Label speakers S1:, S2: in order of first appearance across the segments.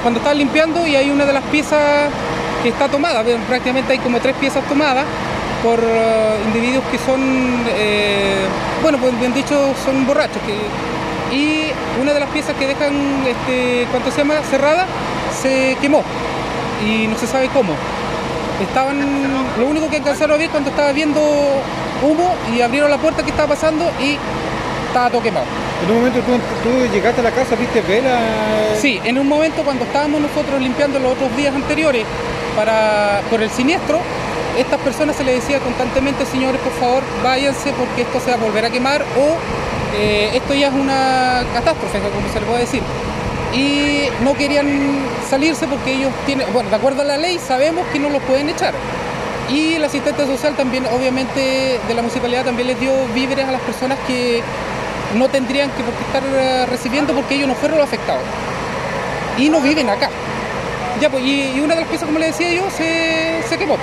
S1: Cuando estaba limpiando y hay una de las piezas que está tomada, prácticamente hay como tres piezas tomadas por uh, individuos que son, eh, bueno, pues bien dicho, son borrachos. Y una de las piezas que dejan, este, ¿cuánto se llama? Cerrada, se quemó y no se sabe cómo. Estaban, lo único que alcanzaron a ver cuando estaba viendo humo y abrieron la puerta que estaba pasando y estaba todo quemado.
S2: En un momento tú, llegaste a la casa, viste vela.
S1: Sí, en un momento cuando estábamos nosotros limpiando los otros días anteriores para, por el siniestro, estas personas se les decía constantemente, señores, por favor, váyanse porque esto se va a volver a quemar o eh, esto ya es una catástrofe, como se le puede decir. Y no querían salirse porque ellos tienen, bueno, de acuerdo a la ley sabemos que no los pueden echar. Y el asistente social también, obviamente, de la municipalidad también les dio víveres a las personas que no tendrían que estar eh, recibiendo porque ellos no fueron los afectados. Y no viven acá. Ya, pues, y, una de las piezas, como le decía yo, se, se quemó.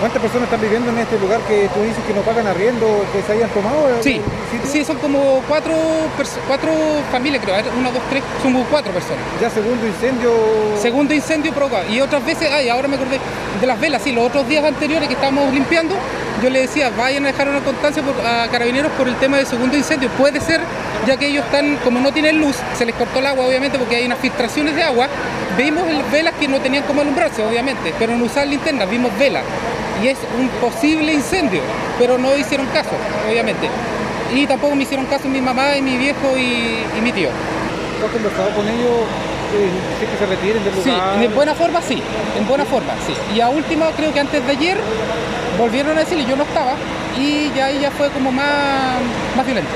S2: ¿Cuántas personas están viviendo en este lugar que tú dices que no pagan arriendo, que se hayan tomado?
S1: Sí, sí, son como cuatro, cuatro familias, creo. Una, dos, tres, son como cuatro personas.
S2: ¿Ya segundo incendio?
S1: Segundo incendio provocado. Y otras veces, ay, ahora me acordé de las velas, sí, los otros días anteriores que estábamos limpiando, yo le decía, vayan a dejar una constancia a carabineros por el tema del segundo incendio. Puede ser, ya que ellos están, como no tienen luz, se les cortó el agua, obviamente, porque hay unas filtraciones de agua. Vimos velas que no tenían como alumbrarse, obviamente, pero no usaban linternas, vimos velas y es un posible incendio, pero no hicieron caso, obviamente. Y tampoco me hicieron caso mi mamá y mi viejo y, mi tío.
S2: ¿Has conversado con ellos? Eh, que se retiren del lugar?
S1: Sí, en buena forma sí, en buena forma, sí. Y a última, creo que antes de ayer, volvieron a decirle, yo no estaba, y ya ella fue como más, más violenta.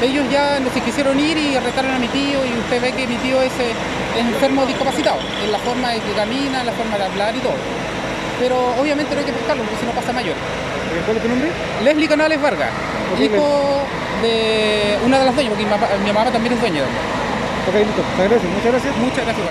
S1: Ellos ya no se quisieron ir y arrestaron a mi tío, y usted ve que mi tío es, eh, enfermo discapacitado, en la forma de que camina, en la forma de hablar y todo pero obviamente no hay que pescarlo porque si no pasa mayor.
S2: ¿Cuál es tu nombre?
S1: Leslie Canales Vargas, hijo de una de las dueñas, porque mi mamá, también es dueña de
S2: Ok, listo. Muchas gracias.
S1: Muchas gracias.